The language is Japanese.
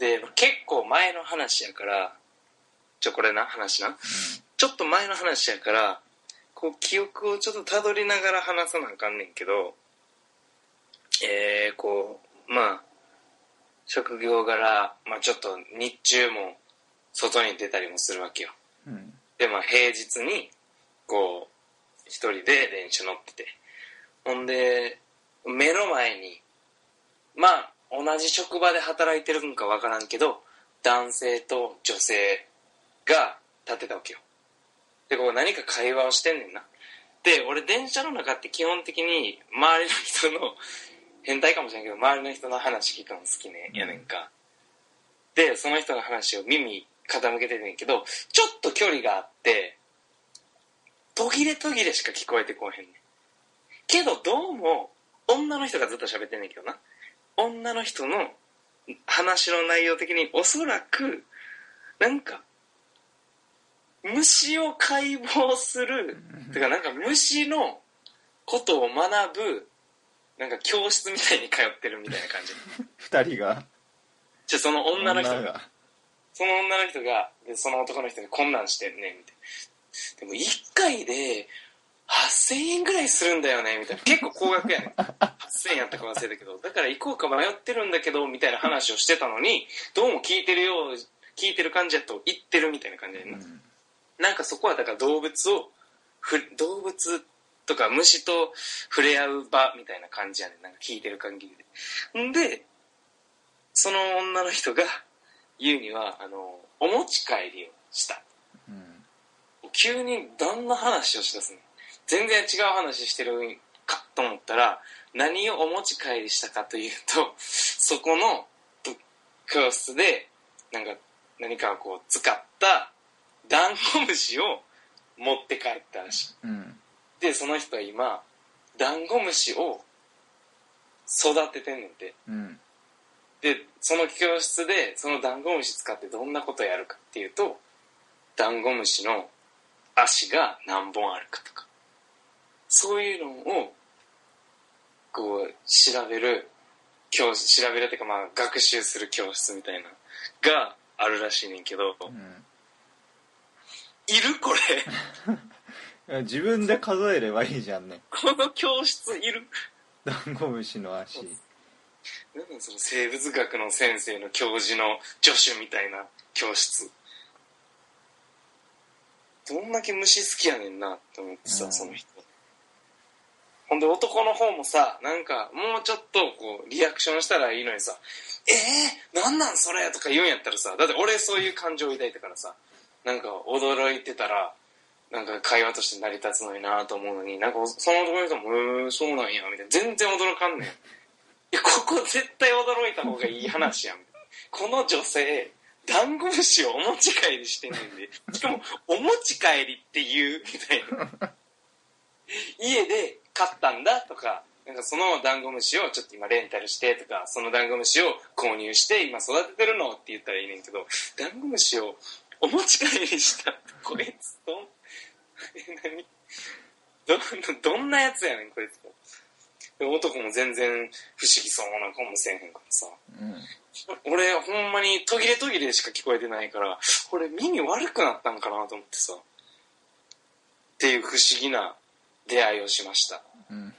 で結構前の話やからちょこれな話な、ちょっと前の話やからこう記憶をちょっとたどりながら話さなあかんねんけどえー、こうまあ職業柄、まあ、ちょっと日中も外に出たりもするわけよ。うん。でまあ平日にこう一人で電車乗ってて。ほんで目の前にまあ同じ職場で働いてるんかわからんけど男性と女性が立ってたわけよ。でこう何か会話をしてんねんな。で俺電車の中って基本的に周りの人の変態かもしれんけど周りの人の話聞くの好きね。やねんか。でその人の話を耳傾けてんねんけどちょっと距離があって途切れ途切れしか聞こえてこへんねん。けどどうも女の人がずっと喋ってんねんけどな女の人の話の内容的におそらくなんか虫を解剖するてかなんか虫のことを学ぶなんか教室みたいに通ってるみたいな感じ。二人が。じゃあその女の人女が。その女の人がでその男の人にこんなんしてんねみたいな。でも1回で8000円ぐらいするんだよねみたいな。結構高額やね 8000円やったか忘れたけど。だから行こうか迷ってるんだけどみたいな話をしてたのにどうも聞いてるよう聞いてる感じやと言ってるみたいな感じやな、うん。なんかそこはだから動物をふ動物とか虫と触れ合う場みたいな感じやねん。なんか聞いてる限りで。んでその女の人が言うにはあのお持ち帰りをした。うん。急にどんな話をしだすの。全然違う話してるかと思ったら何をお持ち帰りしたかというと そこのぶ教室でなんか何かをこう使ったダンゴムシを持って帰ったらしい。うん。でその人は今ダンゴムシを育ててんねんて。うん。でその教室でそのダンゴムシ使ってどんなことやるかっていうとダンゴムシの足が何本あるかとか。そういうのをこう調べる教室調べるっていうかまあ学習する教室みたいながあるらしいねんけど、うんいるこれ？自分で数えればいいじゃんね。この教室いる？ダンゴムシの足。なんその生物学の先生の教授の助手みたいな教室。どんだけ虫好きやねんなって思ってさ、うん。その人ほんで男の方もさなんかもうちょっとこうリアクションしたらいいのにさ「えー、なんなんそれ?」とか言うんやったらさだって俺そういう感情を抱いたからさなんか驚いてたらなんか会話として成り立つのになと思うのになんかその男の人も「へーそうなんや」みたいな。全然驚かんねん。いやここ絶対驚いた方がいい話やん。この女性ダンゴムシをお持ち帰りしてんねんで。しかもお持ち帰りっていうみたいな。家で飼ったんだとかなんかそのダンゴムシをちょっと今レンタルしてとかそのダンゴムシを購入して今育ててるのって言ったらいいねんけどダンゴムシをお持ち帰りしたこいつ どんえ何？どどんなやつやねんこいつで男も全然不思議そうな顔もせえへんからさ。うん。俺ほんまに途切れ途切れしか聞こえてないから俺耳悪くなったんかなと思ってさ。っていう不思議な出会いをしました。うん。